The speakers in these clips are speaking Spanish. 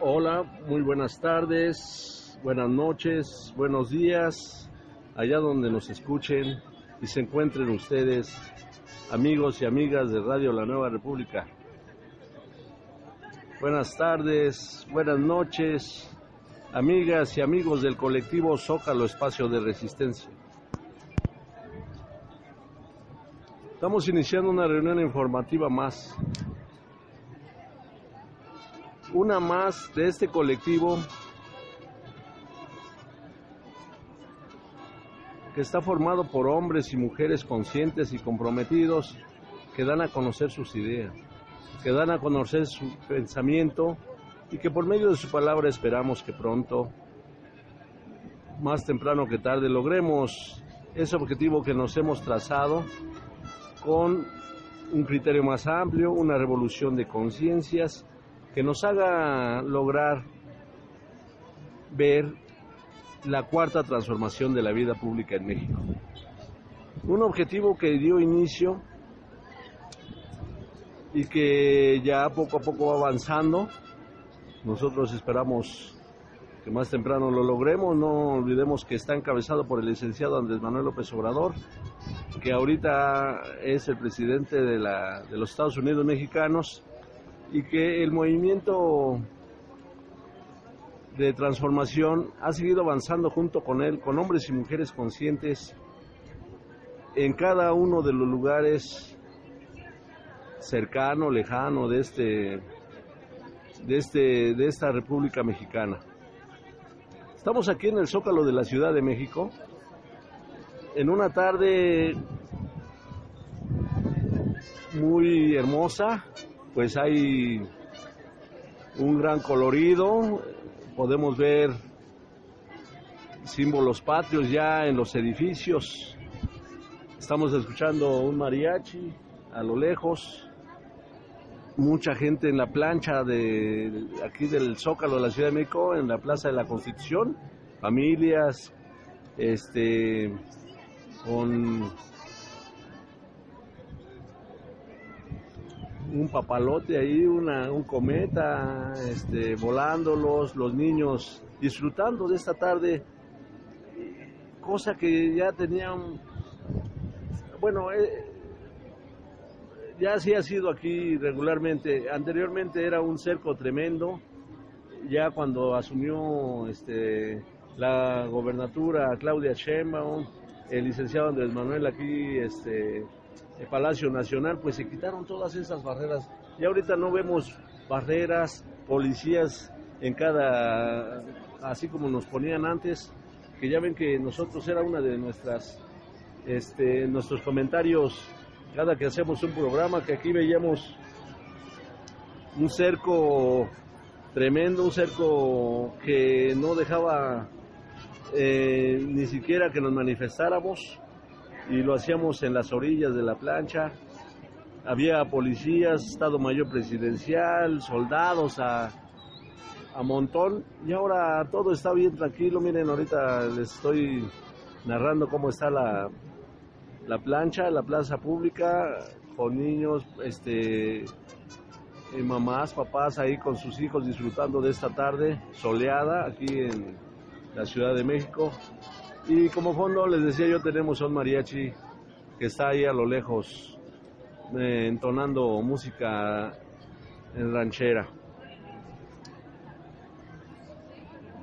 Hola, muy buenas tardes, buenas noches, buenos días, allá donde nos escuchen y se encuentren ustedes, amigos y amigas de Radio La Nueva República. Buenas tardes, buenas noches, amigas y amigos del colectivo Zócalo Espacio de Resistencia. Estamos iniciando una reunión informativa más. Una más de este colectivo que está formado por hombres y mujeres conscientes y comprometidos que dan a conocer sus ideas, que dan a conocer su pensamiento y que por medio de su palabra esperamos que pronto, más temprano que tarde, logremos ese objetivo que nos hemos trazado con un criterio más amplio, una revolución de conciencias que nos haga lograr ver la cuarta transformación de la vida pública en México. Un objetivo que dio inicio y que ya poco a poco va avanzando. Nosotros esperamos que más temprano lo logremos. No olvidemos que está encabezado por el licenciado Andrés Manuel López Obrador, que ahorita es el presidente de, la, de los Estados Unidos mexicanos y que el movimiento de transformación ha seguido avanzando junto con él, con hombres y mujeres conscientes en cada uno de los lugares cercano, lejano de este de este de esta República Mexicana. Estamos aquí en el Zócalo de la Ciudad de México en una tarde muy hermosa, pues hay un gran colorido, podemos ver símbolos patrios ya en los edificios, estamos escuchando un mariachi a lo lejos, mucha gente en la plancha de aquí del Zócalo de la Ciudad de México, en la Plaza de la Constitución, familias, este, con un papalote ahí, una, un cometa, este, volándolos, los niños disfrutando de esta tarde, cosa que ya tenían, bueno, eh, ya sí ha sido aquí regularmente, anteriormente era un cerco tremendo, ya cuando asumió este, la gobernatura Claudia Sheinbaum, el licenciado Andrés Manuel aquí, este, Palacio Nacional, pues se quitaron todas esas barreras. Y ahorita no vemos barreras, policías en cada, así como nos ponían antes, que ya ven que nosotros era una de nuestras, este, nuestros comentarios cada que hacemos un programa, que aquí veíamos un cerco tremendo, un cerco que no dejaba eh, ni siquiera que nos manifestáramos y lo hacíamos en las orillas de la plancha. Había policías, Estado Mayor Presidencial, soldados a, a montón y ahora todo está bien tranquilo. Miren, ahorita les estoy narrando cómo está la, la plancha, la plaza pública, con niños, este, y mamás, papás ahí con sus hijos disfrutando de esta tarde soleada aquí en la Ciudad de México. Y como fondo, les decía yo, tenemos a un mariachi que está ahí a lo lejos, eh, entonando música en ranchera.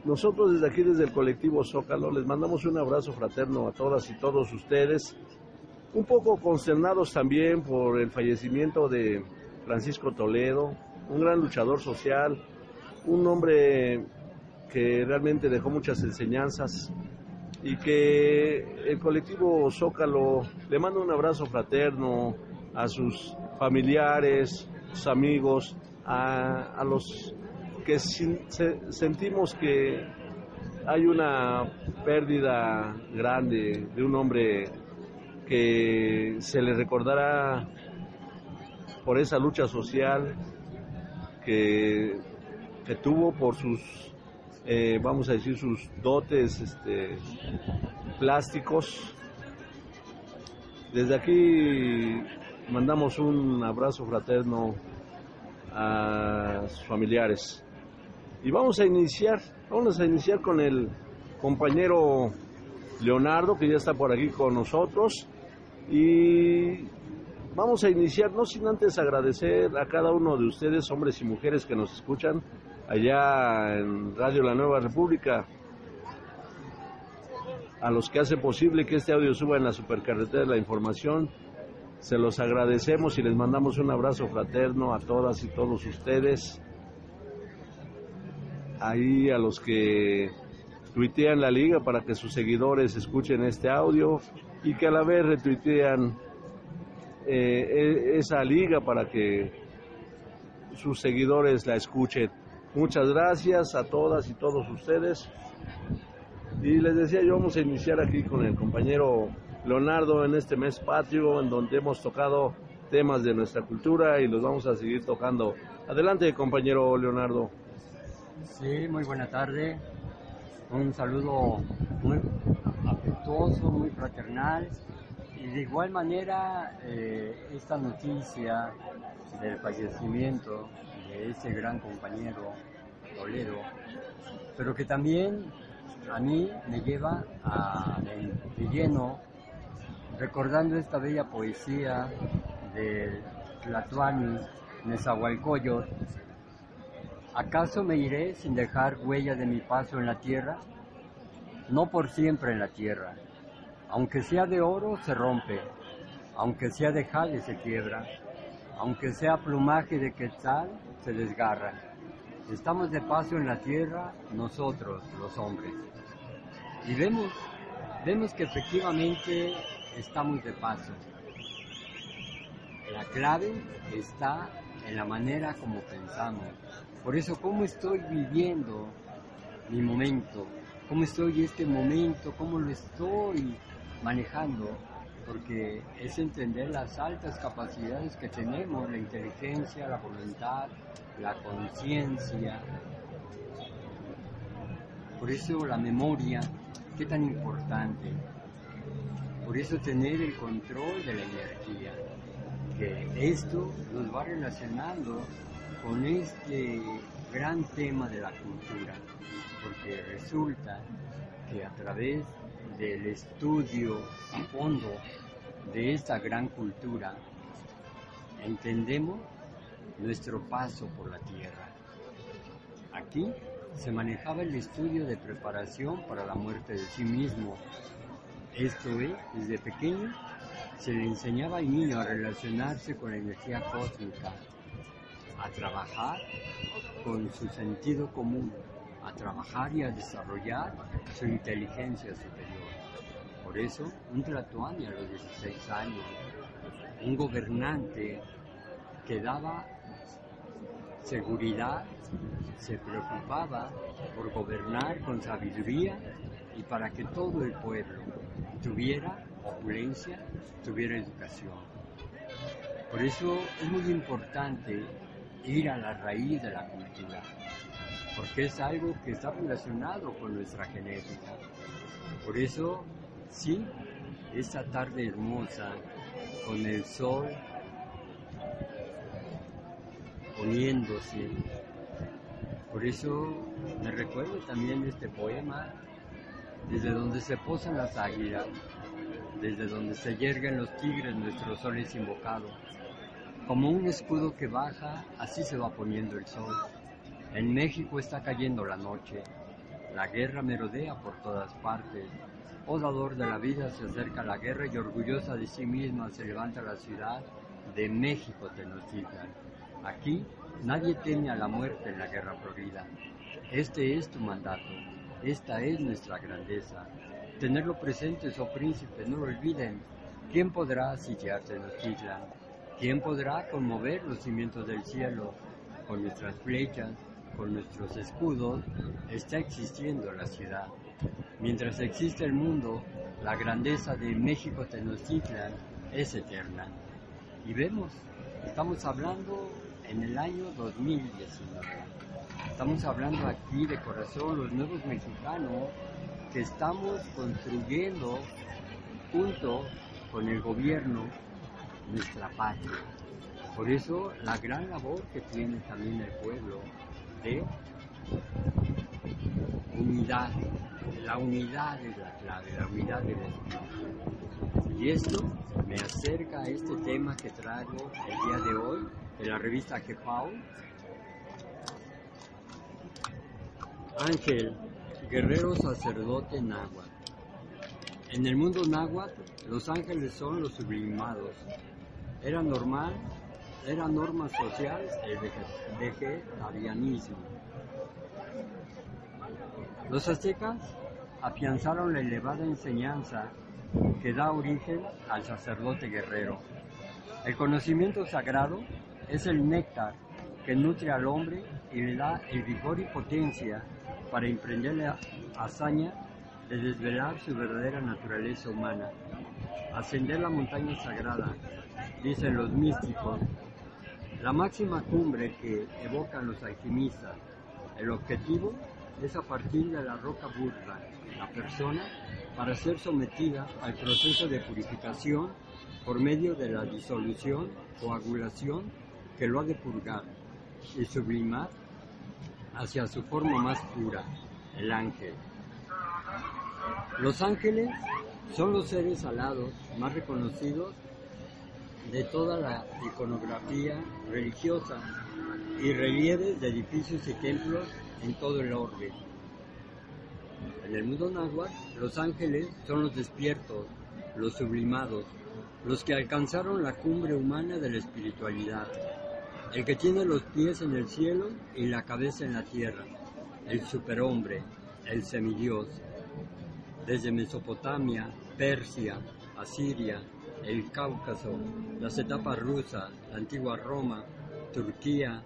Nosotros desde aquí, desde el colectivo Zócalo, les mandamos un abrazo fraterno a todas y todos ustedes, un poco consternados también por el fallecimiento de Francisco Toledo, un gran luchador social, un hombre que realmente dejó muchas enseñanzas y que el colectivo Zócalo le manda un abrazo fraterno a sus familiares, amigos, a, a los que sentimos que hay una pérdida grande de un hombre que se le recordará por esa lucha social que, que tuvo por sus eh, vamos a decir, sus dotes este, plásticos. Desde aquí mandamos un abrazo fraterno a sus familiares. Y vamos a iniciar, vamos a iniciar con el compañero Leonardo, que ya está por aquí con nosotros. Y vamos a iniciar, no sin antes agradecer a cada uno de ustedes, hombres y mujeres que nos escuchan allá en Radio La Nueva República, a los que hacen posible que este audio suba en la supercarretera de la información. Se los agradecemos y les mandamos un abrazo fraterno a todas y todos ustedes. Ahí a los que tuitean la liga para que sus seguidores escuchen este audio y que a la vez retuitean eh, e, esa liga para que sus seguidores la escuchen. Muchas gracias a todas y todos ustedes. Y les decía yo, vamos a iniciar aquí con el compañero Leonardo en este mes patrio, en donde hemos tocado temas de nuestra cultura y los vamos a seguir tocando. Adelante, compañero Leonardo. Sí, muy buena tarde. Un saludo muy afectuoso, muy fraternal. Y de igual manera, eh, esta noticia del fallecimiento de este gran compañero Toledo, pero que también a mí me lleva a, de, lleno recordando esta bella poesía de Tlatuani Nezahualcóyotl. ¿Acaso me iré sin dejar huella de mi paso en la tierra? No por siempre en la tierra. Aunque sea de oro, se rompe. Aunque sea de jade, se quiebra. Aunque sea plumaje de quetzal, se desgarra. Estamos de paso en la tierra, nosotros, los hombres. Y vemos, vemos que efectivamente estamos de paso. La clave está en la manera como pensamos. Por eso, ¿cómo estoy viviendo mi momento? ¿Cómo estoy este momento? ¿Cómo lo estoy manejando? Porque es entender las altas capacidades que tenemos, la inteligencia, la voluntad, la conciencia. Por eso la memoria, qué tan importante. Por eso tener el control de la energía, que esto nos va relacionando con este gran tema de la cultura, porque resulta que a través del estudio a fondo de esta gran cultura, entendemos nuestro paso por la tierra. Aquí se manejaba el estudio de preparación para la muerte de sí mismo, esto es, desde pequeño se le enseñaba al niño a relacionarse con la energía cósmica, a trabajar con su sentido común, a trabajar y a desarrollar su inteligencia. Por eso, un Tlatoani a los 16 años, un gobernante que daba seguridad, se preocupaba por gobernar con sabiduría y para que todo el pueblo tuviera opulencia, tuviera educación. Por eso es muy importante ir a la raíz de la cultura, porque es algo que está relacionado con nuestra genética. Por eso, sí, esta tarde hermosa, con el sol poniéndose, por eso me recuerdo también este poema desde donde se posan las águilas, desde donde se yerguen los tigres, nuestro sol es invocado. Como un escudo que baja, así se va poniendo el sol. En México está cayendo la noche, la guerra merodea por todas partes. Oh dador de la vida, se acerca la guerra y orgullosa de sí misma se levanta la ciudad de México Tenochtitlan. Aquí nadie teme a la muerte en la guerra florida. Este es tu mandato, esta es nuestra grandeza. Tenerlo presente, oh príncipe, no lo olviden. ¿Quién podrá sitiar Tenochtitlan? ¿Quién podrá conmover los cimientos del cielo? Con nuestras flechas, con nuestros escudos, está existiendo la ciudad. Mientras existe el mundo, la grandeza de México Tenochtitlan es eterna. Y vemos, estamos hablando en el año 2019. Estamos hablando aquí de corazón, los nuevos mexicanos, que estamos construyendo junto con el gobierno nuestra patria. Por eso la gran labor que tiene también el pueblo de Unidad. La unidad es la clave, la unidad del espíritu. Y esto me acerca a este tema que traigo el día de hoy de la revista Kepao. Ángel, guerrero sacerdote náhuatl. En el mundo náhuatl, los ángeles son los sublimados. Era normal, era norma social el vegetarianismo. Los aztecas afianzaron la elevada enseñanza que da origen al sacerdote guerrero. El conocimiento sagrado es el néctar que nutre al hombre y le da el vigor y potencia para emprender la hazaña de desvelar su verdadera naturaleza humana, ascender la montaña sagrada, dicen los místicos, la máxima cumbre que evocan los alquimistas. El objetivo es a partir de la roca burda, la persona, para ser sometida al proceso de purificación por medio de la disolución, coagulación que lo ha de purgar y sublimar hacia su forma más pura, el ángel. Los ángeles son los seres alados más reconocidos de toda la iconografía religiosa y relieves de edificios y templos en todo el orbe. En el mundo náhuatl, los ángeles son los despiertos, los sublimados, los que alcanzaron la cumbre humana de la espiritualidad, el que tiene los pies en el cielo y la cabeza en la tierra, el superhombre, el semidios. Desde Mesopotamia, Persia, Asiria, el Cáucaso, las etapas rusas, la antigua Roma, Turquía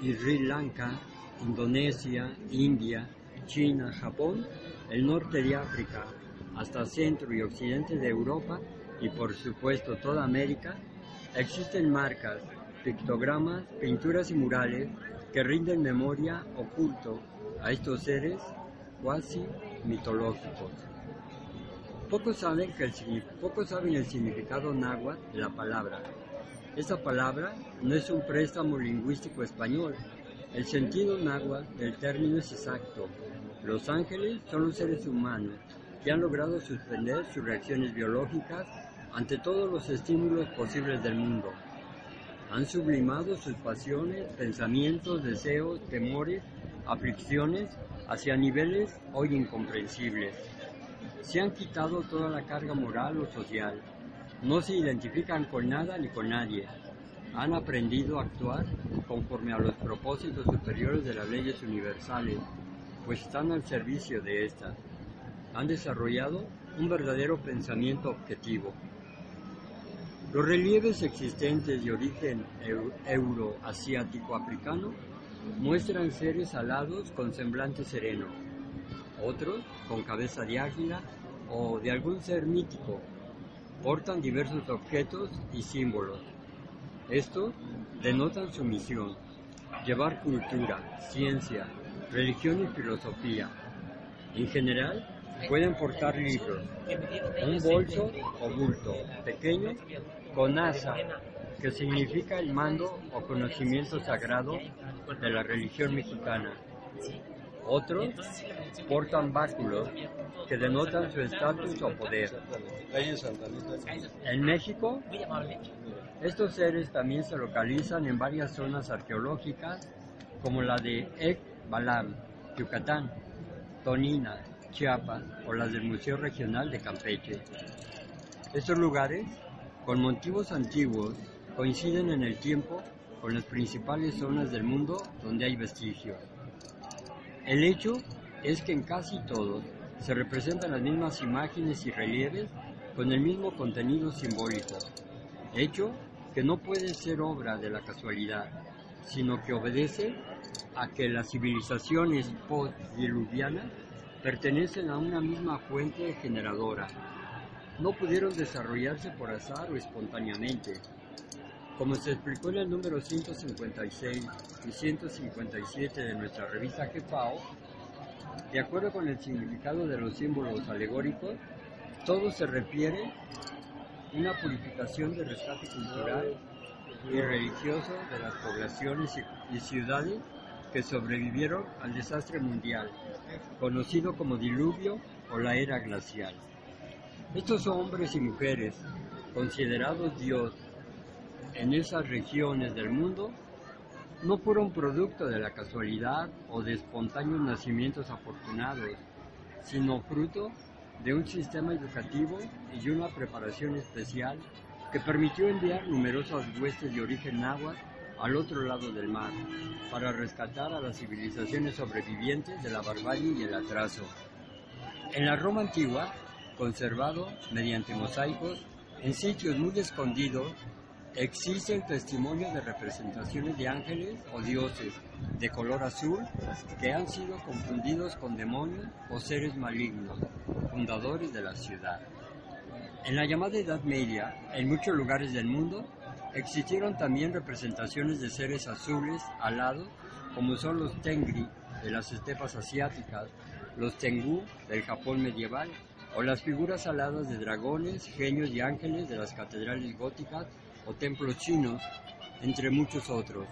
y Sri Lanka, Indonesia, India, China, Japón, el norte de África, hasta centro y occidente de Europa y por supuesto toda América, existen marcas, pictogramas, pinturas y murales que rinden memoria o culto a estos seres cuasi mitológicos. Pocos saben, que el, pocos saben el significado náhuatl de la palabra. Esa palabra no es un préstamo lingüístico español. El sentido náhuatl del término es exacto. Los ángeles son los seres humanos que han logrado suspender sus reacciones biológicas ante todos los estímulos posibles del mundo. Han sublimado sus pasiones, pensamientos, deseos, temores, aflicciones hacia niveles hoy incomprensibles se han quitado toda la carga moral o social. No se identifican con nada ni con nadie. Han aprendido a actuar conforme a los propósitos superiores de las leyes universales, pues están al servicio de estas. Han desarrollado un verdadero pensamiento objetivo. Los relieves existentes de origen euroasiático-africano muestran seres alados con semblante sereno, otros con cabeza de águila o de algún ser mítico. Portan diversos objetos y símbolos. Estos denotan su misión, llevar cultura, ciencia, religión y filosofía. En general, pueden portar libros, un bolso o bulto pequeño con asa, que significa el mando o conocimiento sagrado de la religión mexicana. Otros portan báculos que denotan su estatus o poder. En México, estos seres también se localizan en varias zonas arqueológicas como la de Ek Balam, Yucatán, Tonina, Chiapas o las del Museo Regional de Campeche. Estos lugares, con motivos antiguos, coinciden en el tiempo con las principales zonas del mundo donde hay vestigios. El hecho es que en casi todos se representan las mismas imágenes y relieves con el mismo contenido simbólico, hecho que no puede ser obra de la casualidad, sino que obedece a que las civilizaciones post-diluvianas pertenecen a una misma fuente generadora. No pudieron desarrollarse por azar o espontáneamente, como se explicó en el número 156 y 157 de nuestra revista GEPAO, de acuerdo con el significado de los símbolos alegóricos, todo se refiere una purificación de rescate cultural y religioso de las poblaciones y ciudades que sobrevivieron al desastre mundial, conocido como diluvio o la era glacial. Estos hombres y mujeres, considerados Dios en esas regiones del mundo, no fueron producto de la casualidad o de espontáneos nacimientos afortunados, sino fruto de un sistema educativo y una preparación especial que permitió enviar numerosas huestes de origen náhuatl al otro lado del mar para rescatar a las civilizaciones sobrevivientes de la barbarie y el atraso. En la Roma antigua, conservado mediante mosaicos en sitios muy escondidos, existe el testimonio de representaciones de ángeles o dioses de color azul que han sido confundidos con demonios o seres malignos, fundadores de la ciudad. En la llamada Edad Media, en muchos lugares del mundo, existieron también representaciones de seres azules alados, como son los Tengri de las estepas asiáticas, los Tengu del Japón medieval, o las figuras aladas de dragones, genios y ángeles de las catedrales góticas o templos chinos, entre muchos otros.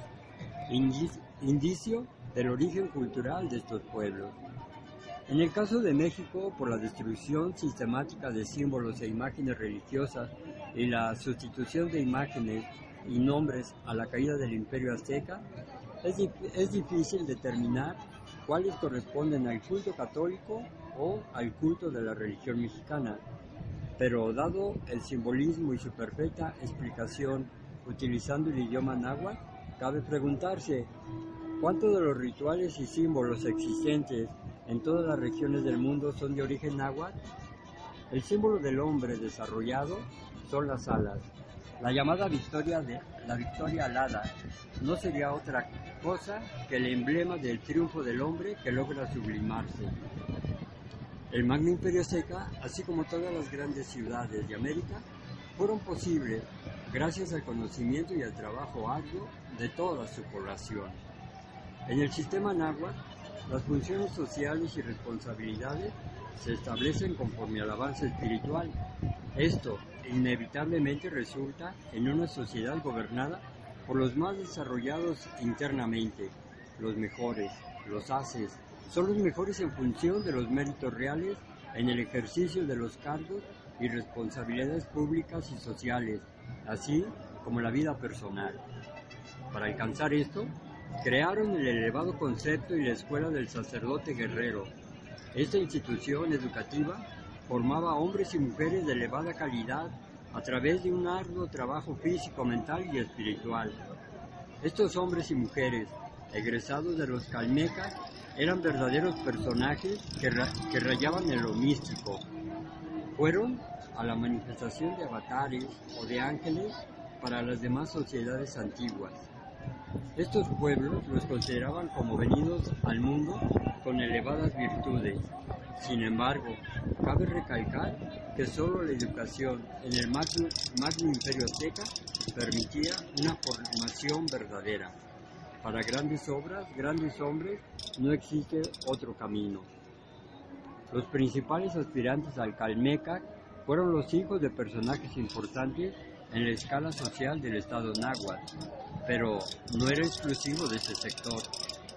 Indicio del origen cultural de estos pueblos. En el caso de México, por la destrucción sistemática de símbolos e imágenes religiosas y la sustitución de imágenes y nombres a la caída del imperio azteca, es, es difícil determinar cuáles corresponden al culto católico o al culto de la religión mexicana. Pero dado el simbolismo y su perfecta explicación utilizando el idioma náhuatl, cabe preguntarse cuántos de los rituales y símbolos existentes en todas las regiones del mundo son de origen náhuatl. El símbolo del hombre desarrollado son las alas. La llamada victoria de la victoria alada no sería otra cosa que el emblema del triunfo del hombre que logra sublimarse. El Magno Imperio Seca, así como todas las grandes ciudades de América, fueron posibles gracias al conocimiento y al trabajo arduo de toda su población. En el sistema náhuatl, las funciones sociales y responsabilidades se establecen conforme al avance espiritual. Esto inevitablemente resulta en una sociedad gobernada por los más desarrollados internamente, los mejores, los haces, son los mejores en función de los méritos reales en el ejercicio de los cargos y responsabilidades públicas y sociales, así como la vida personal. Para alcanzar esto, crearon el elevado concepto y la escuela del sacerdote guerrero. Esta institución educativa formaba hombres y mujeres de elevada calidad a través de un arduo trabajo físico, mental y espiritual. Estos hombres y mujeres, egresados de los Calmecas, eran verdaderos personajes que, rayaban en lo místico. Fueron a la manifestación de avatares o de ángeles para las demás sociedades antiguas. Estos pueblos los consideraban como venidos al mundo con elevadas virtudes. Sin embargo, cabe recalcar que solo la educación en el magno, imperio azteca permitía una formación verdadera. Para grandes obras, grandes hombres, no existe otro camino. Los principales aspirantes al Calmeca fueron los hijos de personajes importantes en la escala social del estado náhuatl, pero no era exclusivo de ese sector.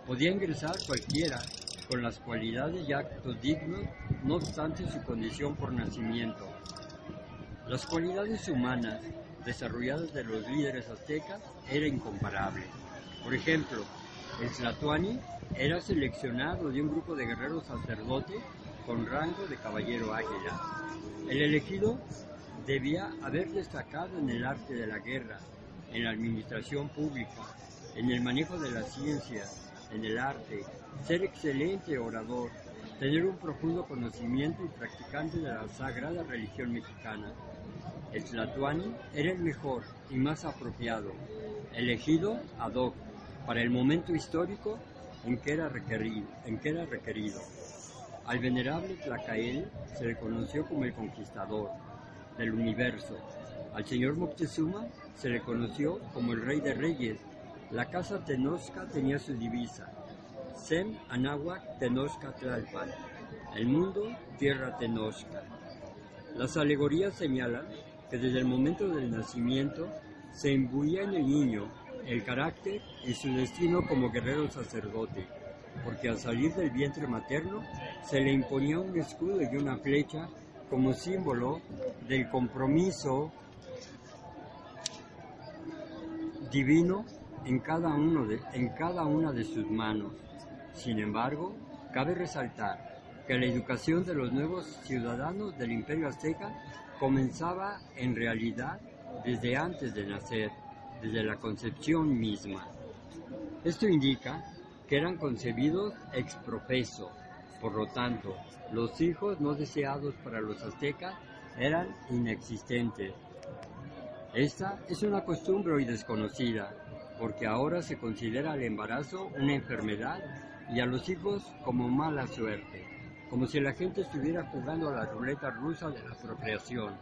Podía ingresar cualquiera con las cualidades y actos dignos, no obstante su condición por nacimiento. Las cualidades humanas desarrolladas de los líderes aztecas eran incomparable. Por ejemplo, el Tlatuani era seleccionado de un grupo de guerreros sacerdotes con rango de caballero águila. El elegido debía haber destacado en el arte de la guerra, en la administración pública, en el manejo de la ciencia, en el arte, ser excelente orador, tener un profundo conocimiento y practicante de la sagrada religión mexicana. El Tlatuani era el mejor y más apropiado, elegido ad hoc para el momento histórico en que era requerido. En que era requerido. Al venerable Tlacael se le conoció como el conquistador, del universo. Al señor Moctezuma se le conoció como el rey de reyes. La casa Tenochca tenía su divisa, Sem Anáhuac Tenochca Tlalpan, el mundo tierra Tenochca. Las alegorías señalan que desde el momento del nacimiento se imbuía en el niño el carácter y su destino como guerrero sacerdote, porque al salir del vientre materno se le imponía un escudo y una flecha como símbolo del compromiso divino en cada, uno de, en cada una de sus manos. Sin embargo, cabe resaltar que la educación de los nuevos ciudadanos del imperio azteca comenzaba en realidad desde antes de nacer, desde la concepción misma. Esto indica que eran concebidos ex profeso, por lo tanto, los hijos no deseados para los aztecas eran inexistentes. Esta es una costumbre hoy desconocida, porque ahora se considera el embarazo una enfermedad y a los hijos como mala suerte, como si la gente estuviera jugando a la ruleta rusa de la procreación.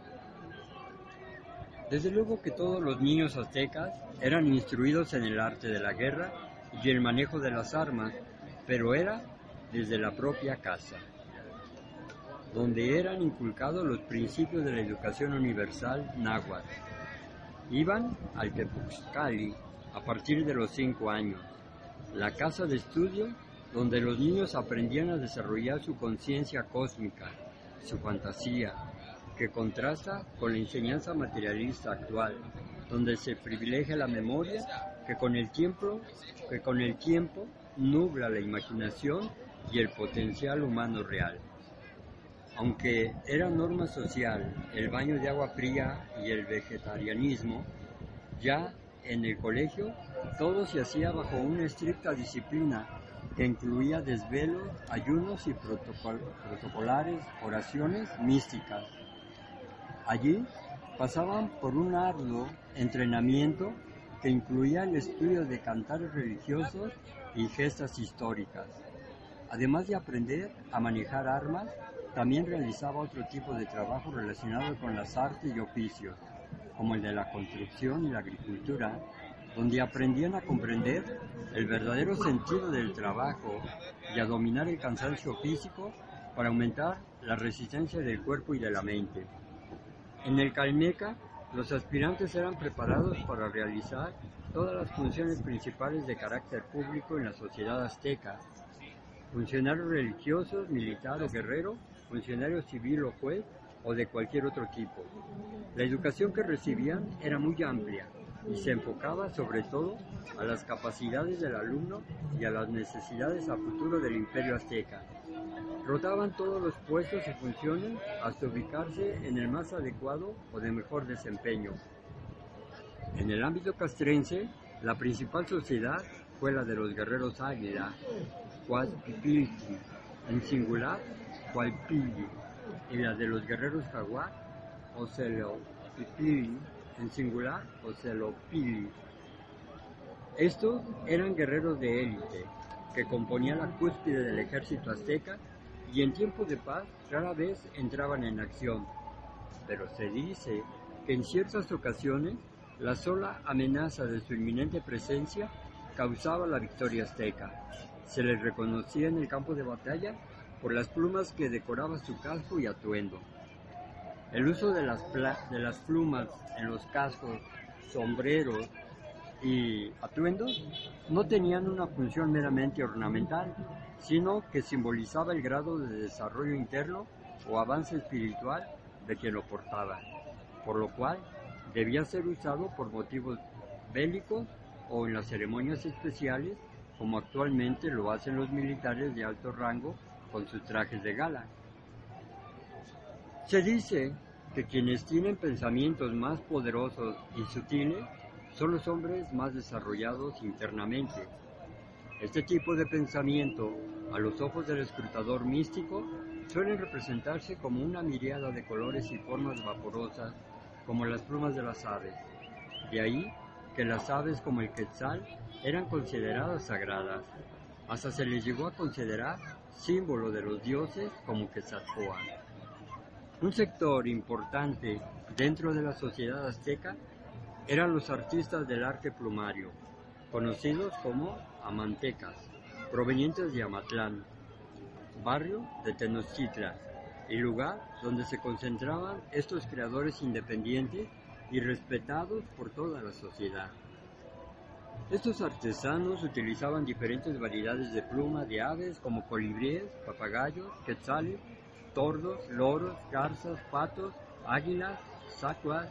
Desde luego que todos los niños aztecas eran instruidos en el arte de la guerra y el manejo de las armas, pero era desde la propia casa, donde eran inculcados los principios de la educación universal náhuatl. Iban al Tepuxcali a partir de los cinco años, la casa de estudio donde los niños aprendían a desarrollar su conciencia cósmica, su fantasía, que contrasta con la enseñanza materialista actual, donde se privilegia la memoria que con el tiempo, que con el tiempo nubla la imaginación y el potencial humano real. Aunque era norma social el baño de agua fría y el vegetarianismo, ya en el colegio todo se hacía bajo una estricta disciplina que incluía desvelos, ayunos y protocolares oraciones místicas. Allí pasaban por un arduo entrenamiento que incluía el estudio de cantares religiosos y gestas históricas. Además de aprender a manejar armas, también realizaba otro tipo de trabajo relacionado con las artes y oficios, como el de la construcción y la agricultura, donde aprendían a comprender el verdadero sentido del trabajo y a dominar el cansancio físico para aumentar la resistencia del cuerpo y de la mente. En el Calmeca, los aspirantes eran preparados para realizar todas las funciones principales de carácter público en la sociedad azteca. Funcionarios religiosos, militar o guerrero, funcionario civil o juez o de cualquier otro tipo. La educación que recibían era muy amplia y se enfocaba sobre todo a las capacidades del alumno y a las necesidades a futuro del imperio azteca. Rotaban todos los puestos y funciones hasta ubicarse en el más adecuado o de mejor desempeño. En el ámbito castrense, la principal sociedad fue la de los guerreros águila, Cuadpipilki, en singular, Cualpilli, y la de los guerreros jaguar, Ocelopipili, en singular, Ocelopili. Estos eran guerreros de élite, que componían la cúspide del ejército azteca y en tiempo de paz rara vez entraban en acción, pero se dice que en ciertas ocasiones la sola amenaza de su inminente presencia causaba la victoria azteca. Se les reconocía en el campo de batalla por las plumas que decoraban su casco y atuendo. El uso de las, de las plumas en los cascos, sombreros y atuendos no tenían una función meramente ornamental, sino que simbolizaba el grado de desarrollo interno o avance espiritual de quien lo portaba, por lo cual debía ser usado por motivos bélicos o en las ceremonias especiales, como actualmente lo hacen los militares de alto rango con sus trajes de gala. Se dice que quienes tienen pensamientos más poderosos y sutiles son los hombres más desarrollados internamente, este tipo de pensamiento, a los ojos del escrutador místico, suelen representarse como una miriada de colores y formas vaporosas, como las plumas de las aves. De ahí que las aves como el quetzal eran consideradas sagradas. Hasta se les llegó a considerar símbolo de los dioses como Quetzalcóatl. Un sector importante dentro de la sociedad azteca eran los artistas del arte plumario, conocidos como amantecas, provenientes de Amatlán, barrio de Tenochtitlan, y lugar donde se concentraban estos creadores independientes y respetados por toda la sociedad. Estos artesanos utilizaban diferentes variedades de plumas de aves como colibríes, papagayos, quetzales, tordos, loros, garzas, patos, águilas, sacuas,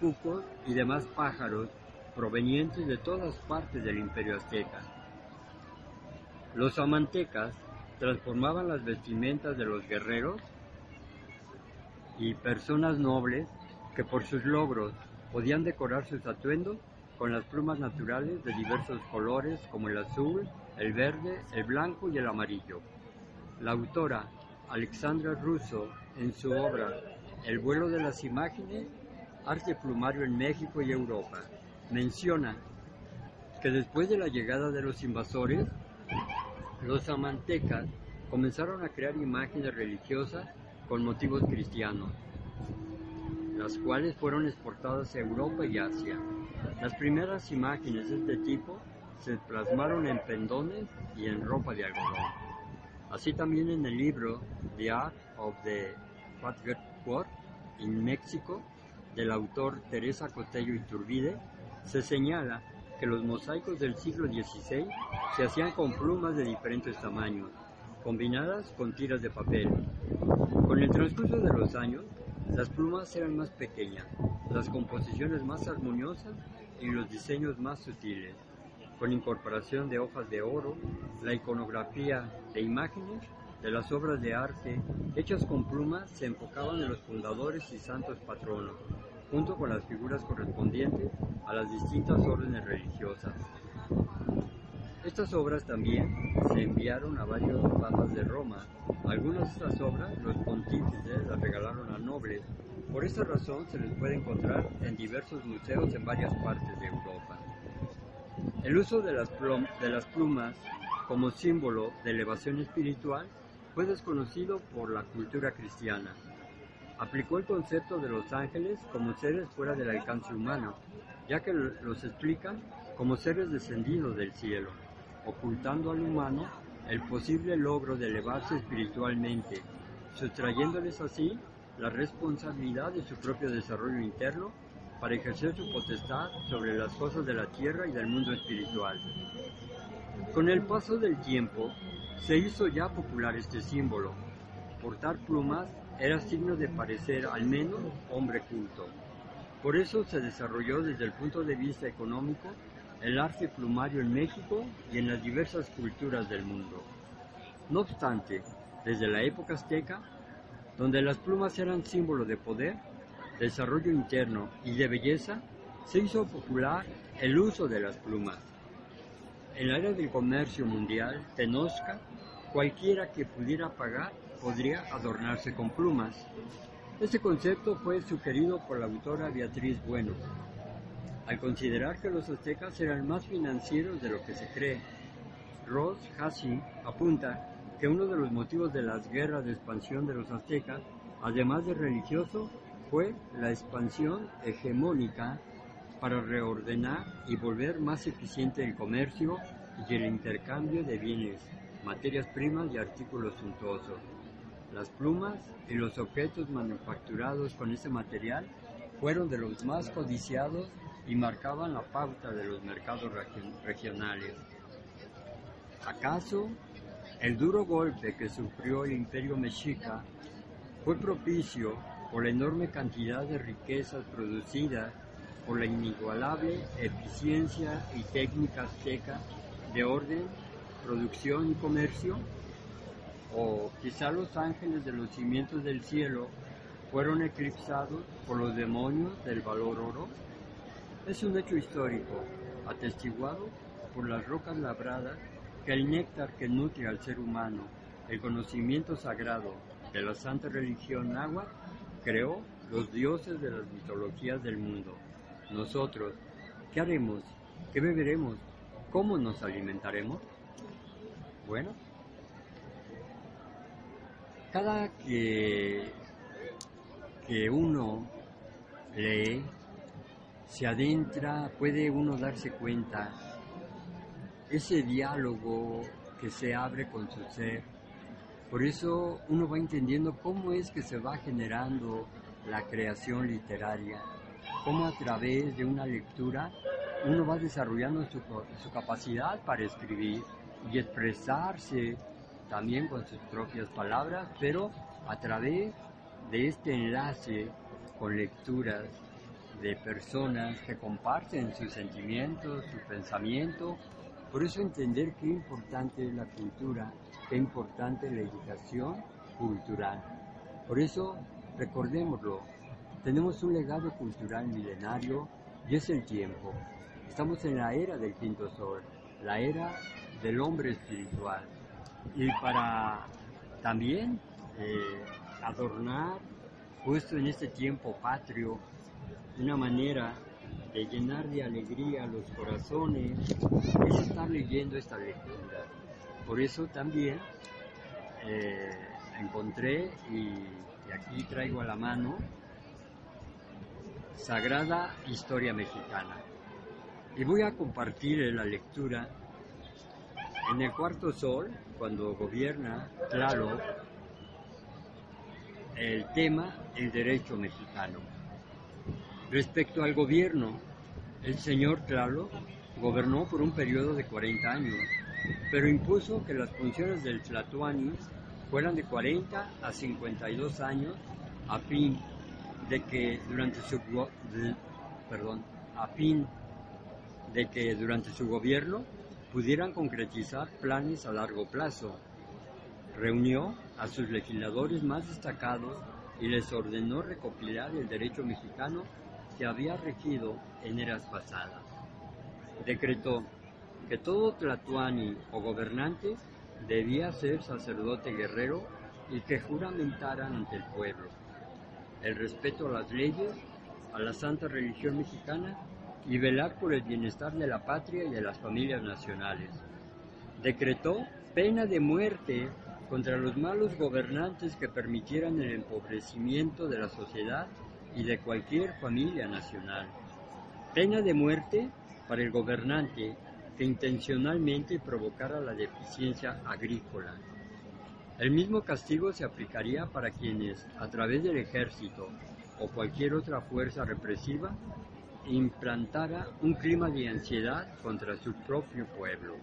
cucos y demás pájaros provenientes de todas partes del imperio azteca. Los amantecas transformaban las vestimentas de los guerreros y personas nobles que por sus logros podían decorar sus atuendos con las plumas naturales de diversos colores como el azul, el verde, el blanco y el amarillo. La autora Alexandra Russo, en su obra El vuelo de las imágenes, arte plumario en México y Europa, menciona que después de la llegada de los invasores, los amantecas comenzaron a crear imágenes religiosas con motivos cristianos, las cuales fueron exportadas a Europa y Asia. Las primeras imágenes de este tipo se plasmaron en pendones y en ropa de algodón. Así también en el libro The Art of the Work in Mexico del autor Teresa Cotello Iturbide se señala que los mosaicos del siglo XVI se hacían con plumas de diferentes tamaños, combinadas con tiras de papel. Con el transcurso de los años, las plumas eran más pequeñas, las composiciones más armoniosas y los diseños más sutiles, con incorporación de hojas de oro, la iconografía de imágenes de las obras de arte hechas con plumas se enfocaban en los fundadores y santos patronos, junto con las figuras correspondientes a las distintas órdenes religiosas. Estas obras también se enviaron a varios papas de Roma. Algunas de estas obras los pontífices las regalaron a nobles. Por esta razón se les puede encontrar en diversos museos en varias partes de Europa. El uso de las, de las plumas como símbolo de elevación espiritual fue desconocido por la cultura cristiana. Aplicó el concepto de los ángeles como seres fuera del alcance humano, ya que los explican como seres descendidos del cielo, ocultando al humano el posible logro de elevarse espiritualmente, sustrayéndoles así la responsabilidad de su propio desarrollo interno para ejercer su potestad sobre las cosas de la tierra y del mundo espiritual. Con el paso del tiempo, se hizo ya popular este símbolo. Portar plumas era signo de parecer al menos hombre culto. Por eso se desarrolló desde el punto de vista económico el arte plumario en México y en las diversas culturas del mundo. No obstante, desde la época azteca, donde las plumas eran símbolo de poder, desarrollo interno y de belleza, se hizo popular el uso de las plumas. En la era del comercio mundial, Tenochca, cualquiera que pudiera pagar podría adornarse con plumas. Este concepto fue sugerido por la autora Beatriz Bueno, al considerar que los aztecas eran más financieros de lo que se cree. Ross Hashi apunta que uno de los motivos de las guerras de expansión de los aztecas, además de religioso, fue la expansión hegemónica para reordenar y volver más eficiente el comercio y el intercambio de bienes, materias primas y artículos suntuosos. Las plumas y los objetos manufacturados con ese material fueron de los más codiciados y marcaban la pauta de los mercados regionales. ¿Acaso el duro golpe que sufrió el imperio mexica fue propicio por la enorme cantidad de riquezas producidas por la inigualable eficiencia y técnica azteca de orden, producción y comercio? ¿O quizá los ángeles de los cimientos del cielo fueron eclipsados por los demonios del valor oro? Es un hecho histórico, atestiguado por las rocas labradas, que el néctar que nutre al ser humano, el conocimiento sagrado de la santa religión náhuatl, creó los dioses de las mitologías del mundo. Nosotros, ¿qué haremos? ¿Qué beberemos? ¿Cómo nos alimentaremos? Bueno, cada que, que uno lee, se adentra, puede uno darse cuenta ese diálogo que se abre con su ser. Por eso uno va entendiendo cómo es que se va generando la creación literaria, cómo a través de una lectura uno va desarrollando su, su capacidad para escribir y expresarse también con sus propias palabras, pero a través de este enlace con lecturas de personas que comparten sus sentimientos, su pensamiento. Por eso entender qué importante es la cultura, qué importante es la educación cultural. Por eso, recordémoslo, tenemos un legado cultural milenario y es el tiempo. Estamos en la era del quinto sol, la era del hombre espiritual. Y para también eh, adornar, puesto en este tiempo patrio, una manera de llenar de alegría los corazones es estar leyendo esta lectura. Por eso también eh, encontré y, aquí traigo a la mano Sagrada Historia Mexicana. Y voy a compartir la lectura en el cuarto sol, cuando gobierna claro el tema el derecho mexicano. Respecto al gobierno, el señor Tlaloc gobernó por un periodo de 40 años, pero impuso que las funciones del Tlatuani fueran de 40 a 52 años a fin de que durante su a fin de que durante su gobierno pudieran concretizar planes a largo plazo. Reunió a sus legisladores más destacados y les ordenó recopilar el derecho mexicano que había regido en eras pasadas. Decretó que todo tlatuani o gobernante debía ser sacerdote guerrero y que juramentaran ante el pueblo el respeto a las leyes, a la santa religión mexicana y velar por el bienestar de la patria y de las familias nacionales. Decretó pena de muerte contra los malos gobernantes que permitieran el empobrecimiento de la sociedad y de cualquier familia nacional. Pena de muerte para el gobernante que intencionalmente provocara la deficiencia agrícola. El mismo castigo se aplicaría para quienes, a través del ejército o cualquier otra fuerza represiva, implantara un clima de ansiedad contra su propio pueblo.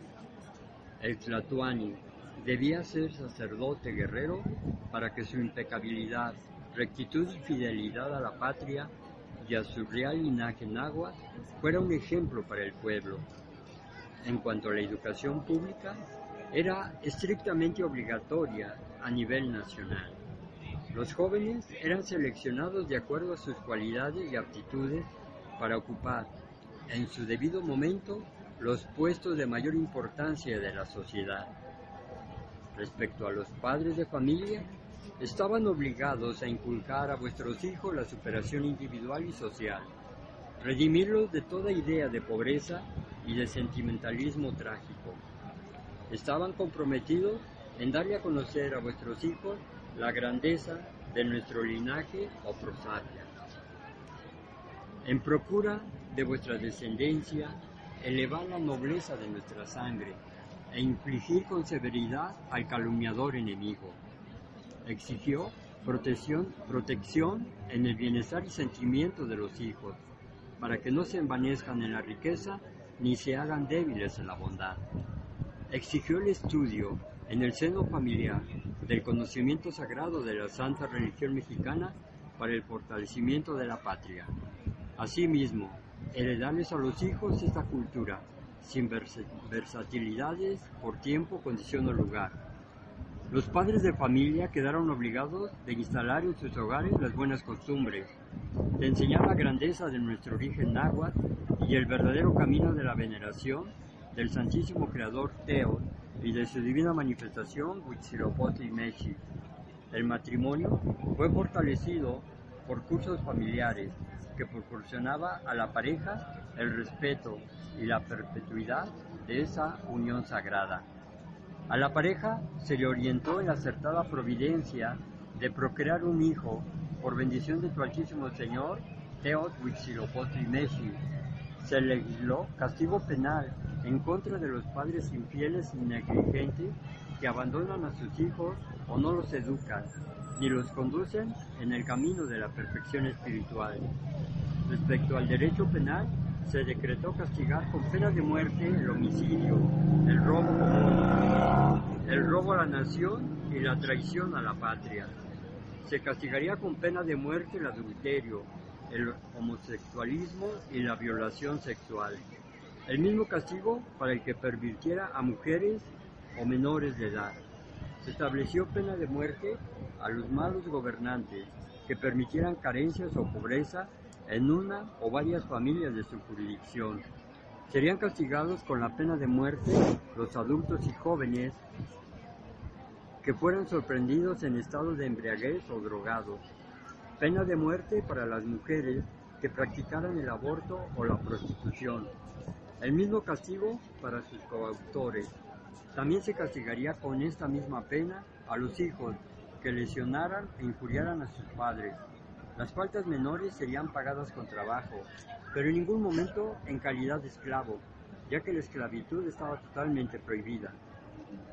El Tlatuani debía ser sacerdote guerrero para que su impecabilidad rectitud y fidelidad a la patria y a su real linaje náhuatl fuera un ejemplo para el pueblo. En cuanto a la educación pública, era estrictamente obligatoria a nivel nacional. Los jóvenes eran seleccionados de acuerdo a sus cualidades y aptitudes para ocupar en su debido momento los puestos de mayor importancia de la sociedad. Respecto a los padres de familia, estaban obligados a inculcar a vuestros hijos la superación individual y social, redimirlos de toda idea de pobreza y de sentimentalismo trágico. Estaban comprometidos en darle a conocer a vuestros hijos la grandeza de nuestro linaje o prosapia. En procura de vuestra descendencia, elevar la nobleza de nuestra sangre e infligir con severidad al calumniador enemigo exigió protección, protección en el bienestar y sentimiento de los hijos, para que no se envanezcan en la riqueza ni se hagan débiles en la bondad. Exigió el estudio en el seno familiar del conocimiento sagrado de la santa religión mexicana para el fortalecimiento de la patria. Asimismo, heredarles a los hijos esta cultura, sin versatilidades por tiempo, condición o lugar, los padres de familia quedaron obligados de instalar en sus hogares las buenas costumbres, de enseñar la grandeza de nuestro origen náhuatl y el verdadero camino de la veneración del Santísimo Creador Teo y de su divina manifestación Huitzilopochtli Mechi. El matrimonio fue fortalecido por cursos familiares que proporcionaba a la pareja el respeto y la perpetuidad de esa unión sagrada. A la pareja se le orientó en la acertada providencia de procrear un hijo por bendición de tu Altísimo Señor, Teot y Meshi. Se legisló castigo penal en contra de los padres infieles y negligentes que abandonan a sus hijos o no los educan, ni los conducen en el camino de la perfección espiritual. Respecto al derecho penal, se decretó castigar con pena de muerte el homicidio, el robo el robo a la nación y la traición a la patria. Se castigaría con pena de muerte el adulterio, el homosexualismo y la violación sexual. El mismo castigo para el que pervirtiera a mujeres o menores de edad. Se estableció pena de muerte a los malos gobernantes que permitieran carencias o pobreza en una o varias familias de su jurisdicción. Serían castigados con la pena de muerte los adultos y jóvenes que fueran sorprendidos en estado de embriaguez o drogados. Pena de muerte para las mujeres que practicaran el aborto o la prostitución. El mismo castigo para sus coautores. También se castigaría con esta misma pena a los hijos que lesionaran e injuriaran a sus padres. Las faltas menores serían pagadas con trabajo, pero en ningún momento en calidad de esclavo, ya que la esclavitud estaba totalmente prohibida.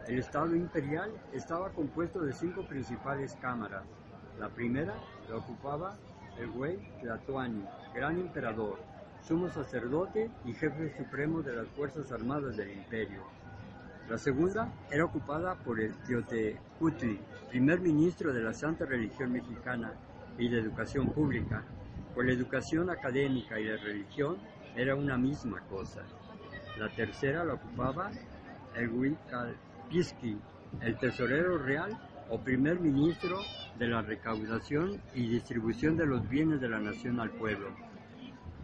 El Estado imperial estaba compuesto de cinco principales cámaras. La primera la ocupaba el güey Tlatoani, gran emperador, sumo sacerdote y jefe supremo de las Fuerzas Armadas del imperio. La segunda era ocupada por el Teotecutli, primer ministro de la Santa Religión Mexicana y de Educación Pública, pues la educación académica y la religión era una misma cosa. La tercera la ocupaba el Huicalpisqui, el tesorero real o primer ministro de la recaudación y distribución de los bienes de la nación al pueblo,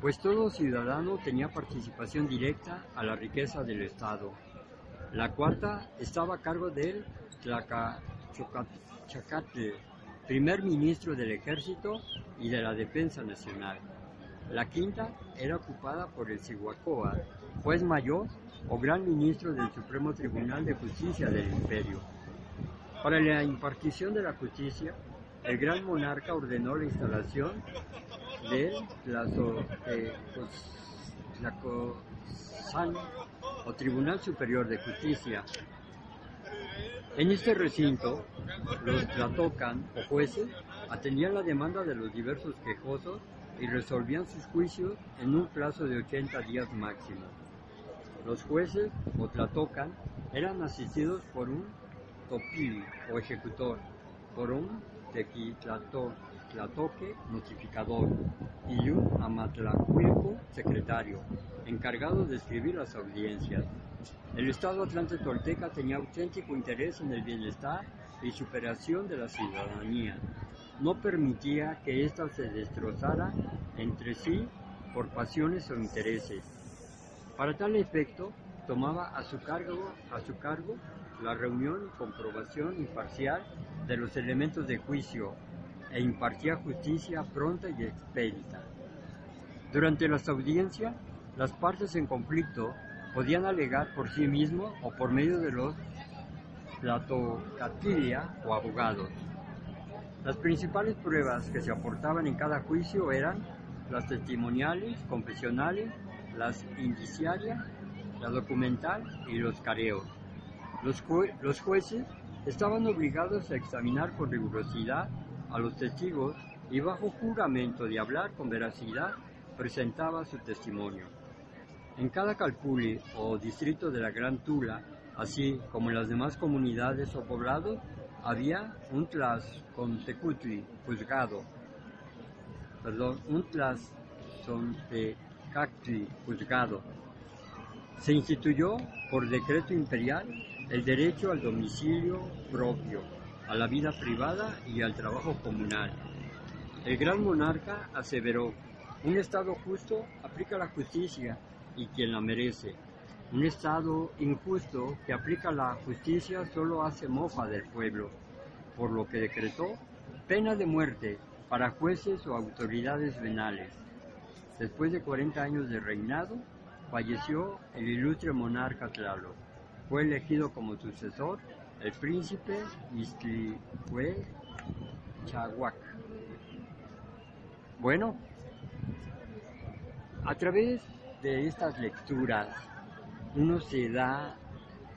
pues todo ciudadano tenía participación directa a la riqueza del Estado la cuarta estaba a cargo del Tlacachocatle, primer ministro del Ejército y de la Defensa Nacional. La quinta era ocupada por el Cihuacoa, juez mayor o gran ministro del Supremo Tribunal de Justicia del Imperio. Para la impartición de la justicia, el gran monarca ordenó la instalación del Tlacozán o Tribunal Superior de Justicia. En este recinto, los tlatocan o jueces atendían la demanda de los diversos quejosos y resolvían sus juicios en un plazo de 80 días máximo. Los jueces o tlatocan eran asistidos por un topili o ejecutor, por un tequitlatoque notificador y un amatlacuilco secretario, encargado de escribir las audiencias. El Estado Atlante Tolteca tenía auténtico interés en el bienestar y superación de la ciudadanía. No permitía que ésta se destrozara entre sí por pasiones o intereses. Para tal efecto, tomaba a su cargo, a su cargo la reunión y comprobación imparcial de los elementos de juicio e impartía justicia pronta y expedita. Durante las audiencias, las partes en conflicto podían alegar por sí mismos o por medio de los platocatilia o abogados. Las principales pruebas que se aportaban en cada juicio eran las testimoniales, confesionales, las indiciarias, la documental y los careos. Los, jueces estaban obligados a examinar con rigurosidad a los testigos y bajo juramento de hablar con veracidad presentaba su testimonio. En cada calpuli o distrito de la Gran Tula, así como en las demás comunidades o poblados, había un Tlaxcontecutli juzgado, perdón, un Tlaxcontecactli juzgado. Se instituyó por decreto imperial el derecho al domicilio propio, a la vida privada y al trabajo comunal. El gran monarca aseveró, un Estado justo aplica la justicia y quien la merece. Un Estado injusto que aplica la justicia solo hace mofa del pueblo, por lo que decretó pena de muerte para jueces o autoridades venales. Después de 40 años de reinado, falleció el ilustre monarca Tlaloc. Fue elegido como sucesor el príncipe Istihue Chahuac. Bueno, a través de estas lecturas uno se da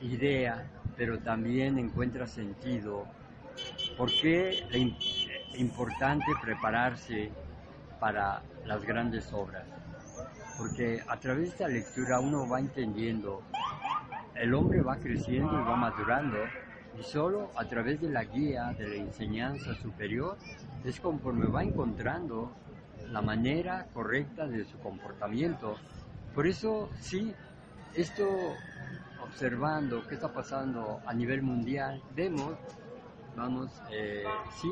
idea, pero también encuentra sentido por qué es importante prepararse para las grandes obras. porque a través de la lectura uno va entendiendo, el hombre va creciendo y va madurando, y solo a través de la guía, de la enseñanza superior, es conforme va encontrando la manera correcta de su comportamiento. Por eso, sí, esto observando qué está pasando a nivel mundial, vemos, vamos, eh, sí,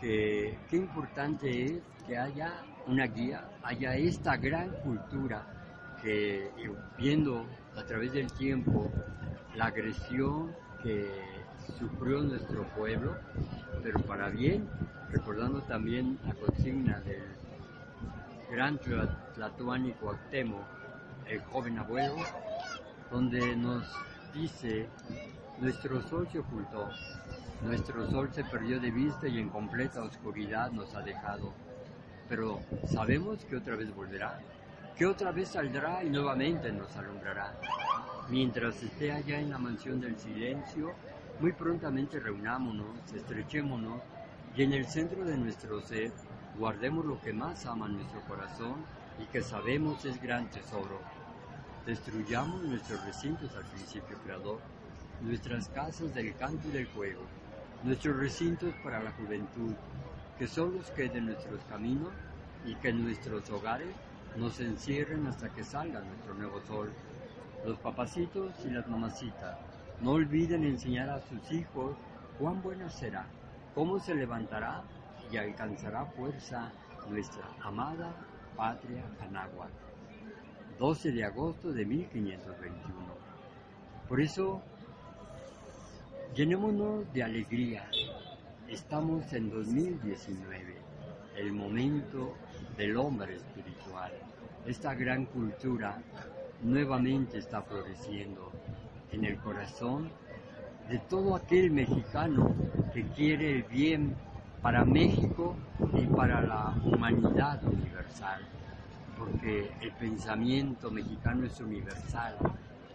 que qué importante es que haya una guía, haya esta gran cultura que viendo a través del tiempo la agresión que sufrió nuestro pueblo, pero para bien, recordando también la consigna del gran Tlatuánico Actemo, el joven abuelo, donde nos dice, nuestro sol se ocultó, nuestro sol se perdió de vista y en completa oscuridad nos ha dejado, pero sabemos que otra vez volverá, que otra vez saldrá y nuevamente nos alumbrará. Mientras esté allá en la mansión del silencio, muy prontamente reunámonos, estrechémonos y en el centro de nuestro ser guardemos lo que más ama nuestro corazón y que sabemos es gran tesoro. Destruyamos nuestros recintos al principio creador, nuestras casas del canto y del juego, nuestros recintos para la juventud, que solos queden nuestros caminos y que nuestros hogares nos encierren hasta que salga nuestro nuevo sol. Los papacitos y las mamacitas, no olviden enseñar a sus hijos cuán buena será, cómo se levantará y alcanzará fuerza nuestra amada patria Anáhuac. 12 de agosto de 1521. Por eso, llenémonos de alegría. Estamos en 2019, el momento del hombre espiritual. Esta gran cultura nuevamente está floreciendo en el corazón de todo aquel mexicano que quiere el bien para México y para la humanidad universal, porque el pensamiento mexicano es universal.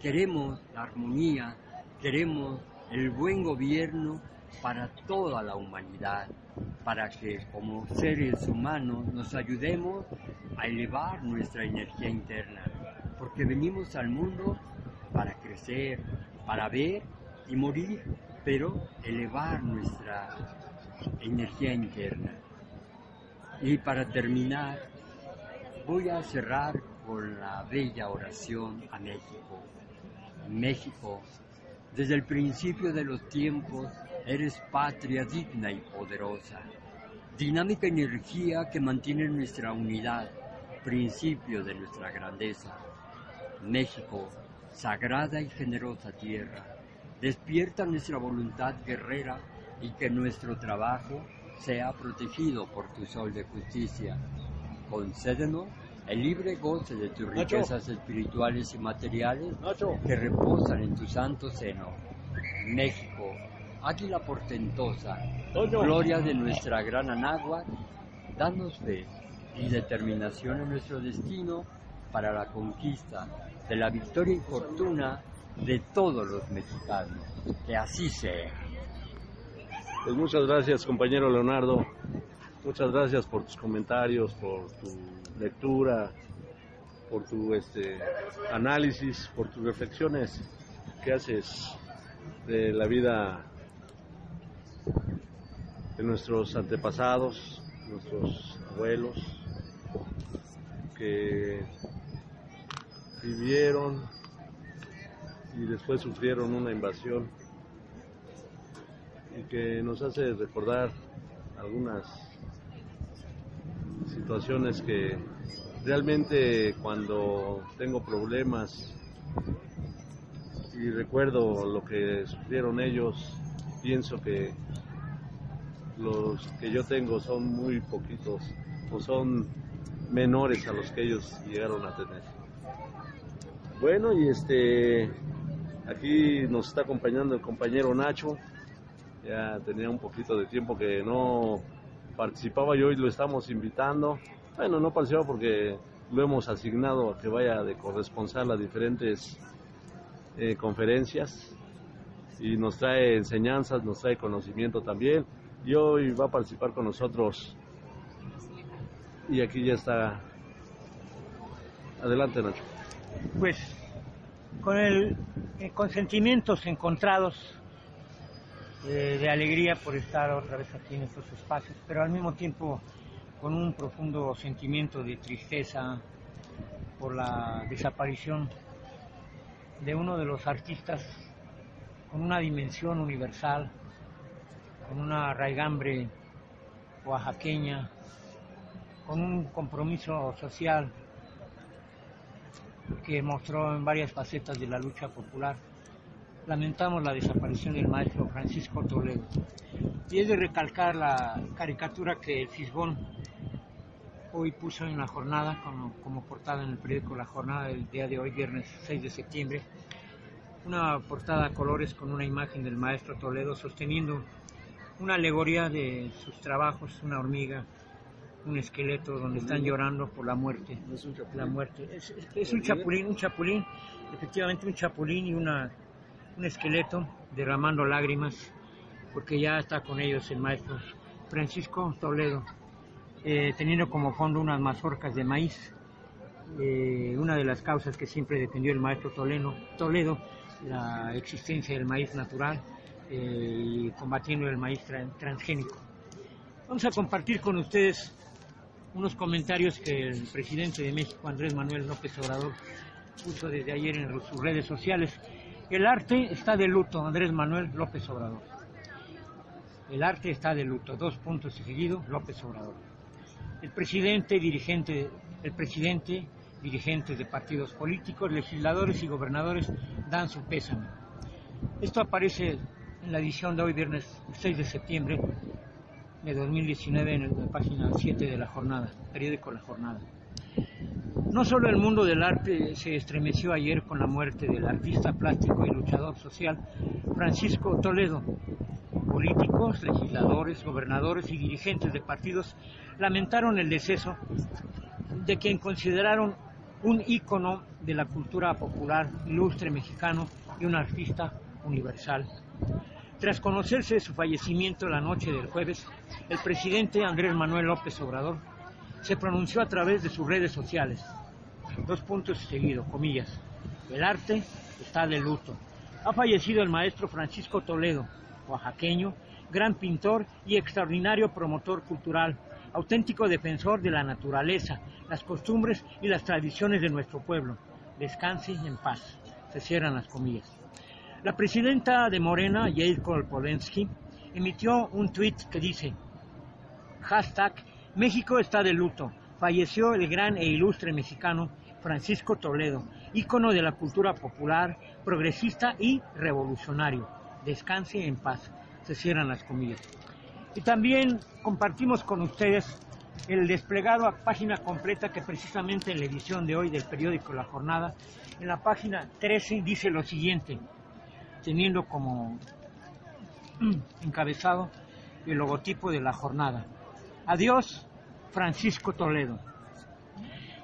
Queremos la armonía, queremos el buen gobierno para toda la humanidad, para que como seres humanos nos ayudemos a elevar nuestra energía interna, porque venimos al mundo para crecer, para ver y morir, pero elevar nuestra energía interna. Y para terminar, voy a cerrar con la bella oración a México. México, desde el principio de los tiempos, eres patria digna y poderosa, dinámica energía que mantiene nuestra unidad, principio de nuestra grandeza. México, sagrada y generosa tierra, despierta nuestra voluntad guerrera y que nuestro trabajo sea protegido por tu sol de justicia. Concédenos el libre goce de tus riquezas espirituales y materiales que reposan en tu santo seno. México, águila portentosa, gloria de nuestra gran Anáhuac, danos fe y determinación en nuestro destino para la conquista de la victoria y fortuna de todos los mexicanos. Que así sea. Pues muchas gracias, compañero Leonardo. Muchas gracias por tus comentarios, por tu lectura, por tu este, análisis, por tus reflexiones que haces de la vida de nuestros antepasados, nuestros abuelos, que vivieron y después sufrieron una invasión y que nos hace recordar algunas situaciones que realmente cuando tengo problemas y recuerdo lo que sufrieron ellos, pienso que los que yo tengo son muy poquitos o son menores a los que ellos llegaron a tener. Bueno, y este, aquí nos está acompañando el compañero Nacho. Ya tenía un poquito de tiempo que no participaba y hoy lo estamos invitando. Bueno, no participaba porque lo hemos asignado a que vaya de corresponsal a diferentes eh, conferencias y nos trae enseñanzas, nos trae conocimiento también. Y hoy va a participar con nosotros. Y aquí ya está Adelante, Nacho. Pues con, el, eh, con sentimientos encontrados de alegría por estar otra vez aquí en estos espacios, pero al mismo tiempo con un profundo sentimiento de tristeza por la desaparición de uno de los artistas con una dimensión universal, con una raigambre oaxaqueña, con un compromiso social que mostró en varias facetas de la lucha popular. Lamentamos la desaparición del maestro Francisco Toledo. Y es de recalcar la caricatura que el Fisgón hoy puso en la jornada, como, como, portada en el periódico La Jornada del día de hoy, viernes 6 de septiembre, una portada a colores con una imagen del maestro Toledo sosteniendo una alegoría de sus trabajos, una hormiga, un esqueleto donde están llorando por la muerte. Es un chapulín. La muerte. Es, es- es un chapulín, un chapulín, efectivamente un chapulín y una, un esqueleto derramando lágrimas, porque ya está con ellos el maestro Francisco Toledo, eh, teniendo como fondo unas mazorcas de maíz. Eh, una de las causas que siempre defendió el maestro Toledo, Toledo la existencia del maíz natural eh, y combatiendo el maíz tran- transgénico. Vamos a compartir con ustedes unos comentarios que el presidente de México, Andrés Manuel López Obrador, puso desde ayer en sus redes sociales. El arte está de luto, Andrés Manuel López Obrador. El arte está de luto, dos puntos y seguido, López Obrador. El presidente, dirigente, el presidente, dirigentes de partidos políticos, legisladores y gobernadores dan su pésame. Esto aparece en la edición de hoy, viernes 6 de septiembre de 2019, en la página 7 de la jornada, periódico La Jornada. No solo el mundo del arte se estremeció ayer con la muerte del artista plástico y luchador social Francisco Toledo. Políticos, legisladores, gobernadores y dirigentes de partidos lamentaron el deceso de quien consideraron un ícono de la cultura popular ilustre mexicano y un artista universal. Tras conocerse su fallecimiento la noche del jueves, el presidente Andrés Manuel López Obrador se pronunció a través de sus redes sociales. Dos puntos seguidos, comillas. El arte está de luto. Ha fallecido el maestro Francisco Toledo, oaxaqueño, gran pintor y extraordinario promotor cultural, auténtico defensor de la naturaleza, las costumbres y las tradiciones de nuestro pueblo. Descanse en paz. Se cierran las comillas. La presidenta de Morena, Yair Kolpolensky, emitió un tuit que dice, hashtag México está de luto. Falleció el gran e ilustre mexicano Francisco Toledo, ícono de la cultura popular, progresista y revolucionario. Descanse en paz. Se cierran las comillas. Y también compartimos con ustedes el desplegado a página completa que precisamente en la edición de hoy del periódico La Jornada, en la página 13 dice lo siguiente, teniendo como encabezado el logotipo de la jornada. Adiós, Francisco Toledo.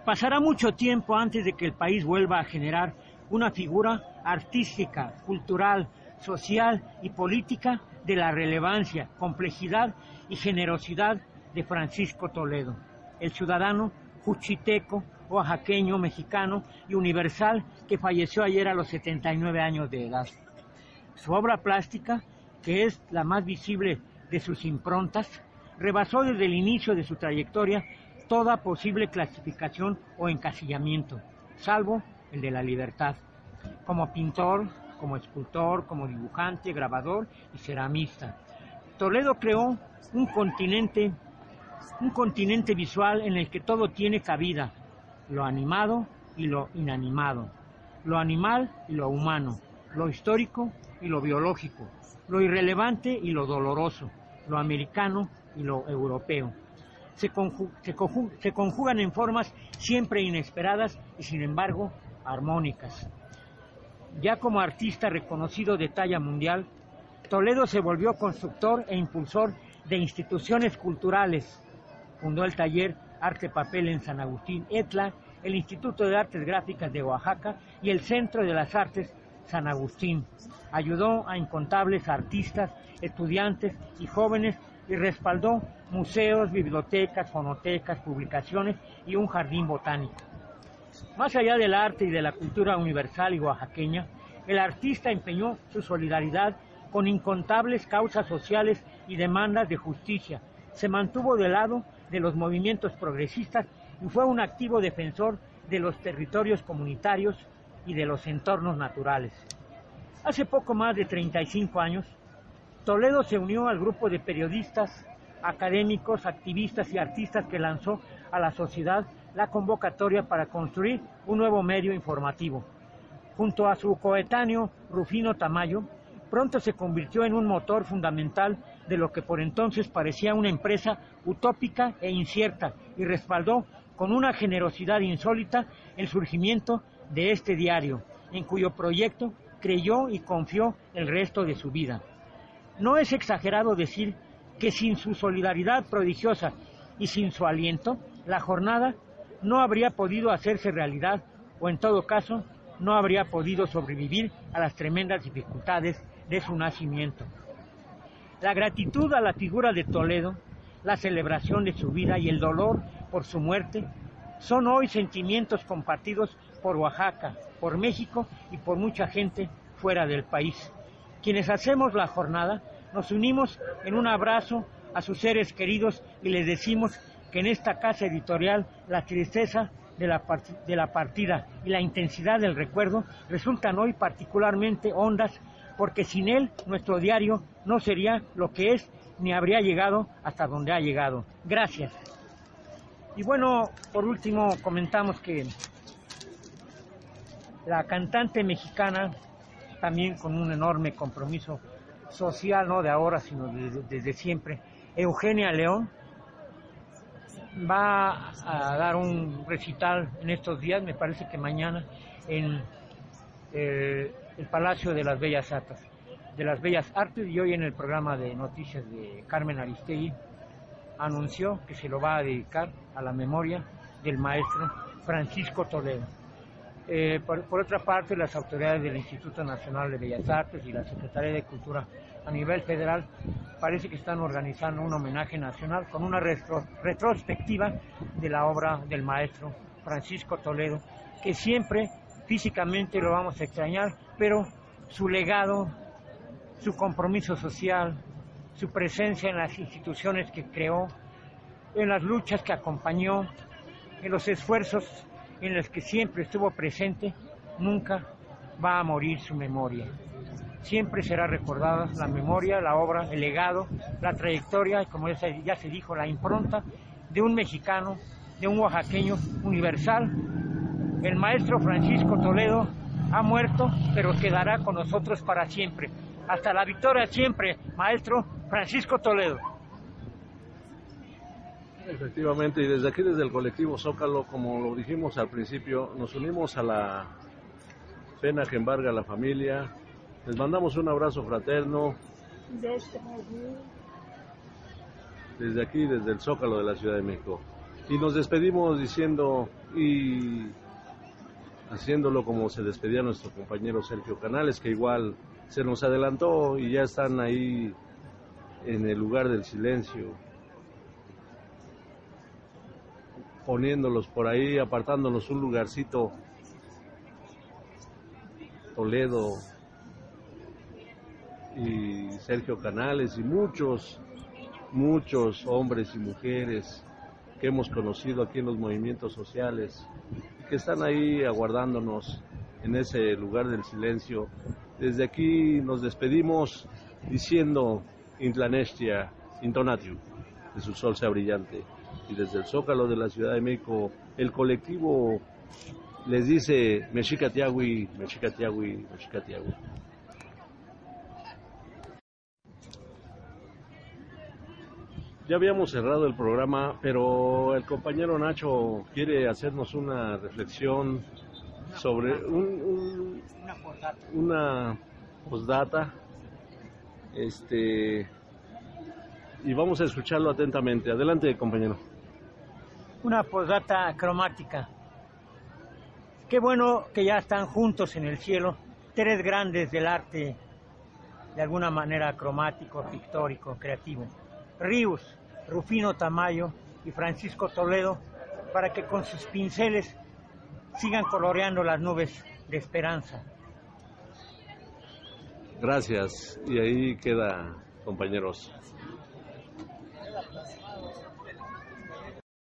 Pasará mucho tiempo antes de que el país vuelva a generar una figura artística, cultural, social y política de la relevancia, complejidad y generosidad de Francisco Toledo, el ciudadano juchiteco, oaxaqueño, mexicano y universal que falleció ayer a los 79 años de edad. Su obra plástica, que es la más visible de sus improntas, rebasó desde el inicio de su trayectoria toda posible clasificación o encasillamiento, salvo el de la libertad. Como pintor, como escultor, como dibujante, grabador y ceramista. Toledo creó un continente, un continente visual en el que todo tiene cabida, lo animado y lo inanimado, lo animal y lo humano, lo histórico y lo biológico, lo irrelevante y lo doloroso, lo americano y lo europeo. Se, conju se, conju se conjugan en formas siempre inesperadas y sin embargo armónicas. Ya como artista reconocido de talla mundial, Toledo se volvió constructor e impulsor de instituciones culturales. Fundó el taller Arte Papel en San Agustín Etla, el Instituto de Artes Gráficas de Oaxaca y el Centro de las Artes San Agustín. Ayudó a incontables artistas, estudiantes y jóvenes y respaldó museos, bibliotecas, fonotecas, publicaciones y un jardín botánico. Más allá del arte y de la cultura universal y oaxaqueña, el artista empeñó su solidaridad con incontables causas sociales y demandas de justicia. Se mantuvo del lado de los movimientos progresistas y fue un activo defensor de los territorios comunitarios y de los entornos naturales. Hace poco más de 35 años, Toledo se unió al grupo de periodistas, académicos, activistas y artistas que lanzó a la sociedad la convocatoria para construir un nuevo medio informativo. Junto a su coetáneo Rufino Tamayo, pronto se convirtió en un motor fundamental de lo que por entonces parecía una empresa utópica e incierta y respaldó con una generosidad insólita el surgimiento de este diario, en cuyo proyecto creyó y confió el resto de su vida. No es exagerado decir que sin su solidaridad prodigiosa y sin su aliento, la jornada no habría podido hacerse realidad o en todo caso no habría podido sobrevivir a las tremendas dificultades de su nacimiento. La gratitud a la figura de Toledo, la celebración de su vida y el dolor por su muerte son hoy sentimientos compartidos por Oaxaca, por México y por mucha gente fuera del país. Quienes hacemos la jornada nos unimos en un abrazo a sus seres queridos y les decimos que en esta casa editorial la tristeza de la, de la partida y la intensidad del recuerdo resultan hoy particularmente hondas porque sin él nuestro diario no sería lo que es ni habría llegado hasta donde ha llegado. Gracias. Y bueno, por último comentamos que la cantante mexicana, también con un enorme compromiso social, no de ahora, sino desde, siempre, Eugenia León, va a dar un recital en estos días, me parece que mañana, en eh, el Palacio de las Bellas Artes, de las Bellas Artes y hoy en el programa de noticias de Carmen Aristegui anunció que se lo va a dedicar a la memoria del maestro Francisco Toledo. Eh, por, otra parte, las autoridades del Instituto Nacional de Bellas Artes y la Secretaría de Cultura a nivel federal parece que están organizando un homenaje nacional con una retrospectiva de la obra del maestro Francisco Toledo, que siempre físicamente lo vamos a extrañar, pero su legado, su compromiso social, su presencia en las instituciones que creó, en las luchas que acompañó, en los esfuerzos en los que siempre estuvo presente, nunca va a morir su memoria. Siempre será recordada la memoria, la obra, el legado, la trayectoria, como ya se, dijo, la impronta de un mexicano, de un oaxaqueño universal. El maestro Francisco Toledo ha muerto, pero quedará con nosotros para siempre. Hasta la victoria siempre, maestro Francisco Toledo. Efectivamente, y desde aquí, desde el colectivo Zócalo, como lo dijimos al principio, nos unimos a la pena que embarga a la familia. Les mandamos un abrazo fraterno. Desde aquí, desde el Zócalo de la Ciudad de México. Y nos despedimos diciendo y haciéndolo como se despedía nuestro compañero Sergio Canales, que igual se nos adelantó y ya están ahí en el lugar del silencio, poniéndolos por ahí, apartándonos un lugarcito. Toledo y Sergio Canales y muchos, muchos hombres y mujeres que hemos conocido aquí en los movimientos sociales, que están ahí aguardándonos en ese lugar del silencio. Desde aquí nos despedimos diciendo Intlanestia, Intonatium, de su sol sea brillante. Y desde el Zócalo de la Ciudad de México, el colectivo les dice Mexica Tiagui, Mexica Tiagui, Mexica Tiagui. Ya habíamos cerrado el programa, pero el compañero Nacho quiere hacernos una reflexión sobre un, una postdata este, y vamos a escucharlo atentamente. Adelante, compañero. Una posdata cromática. Qué bueno que ya están juntos en el cielo tres grandes del arte, de alguna manera cromático, pictórico, creativo. Ríos, Rufino Tamayo y Francisco Toledo, para que con sus pinceles sigan coloreando las nubes de esperanza. Gracias. Y ahí queda, compañeros.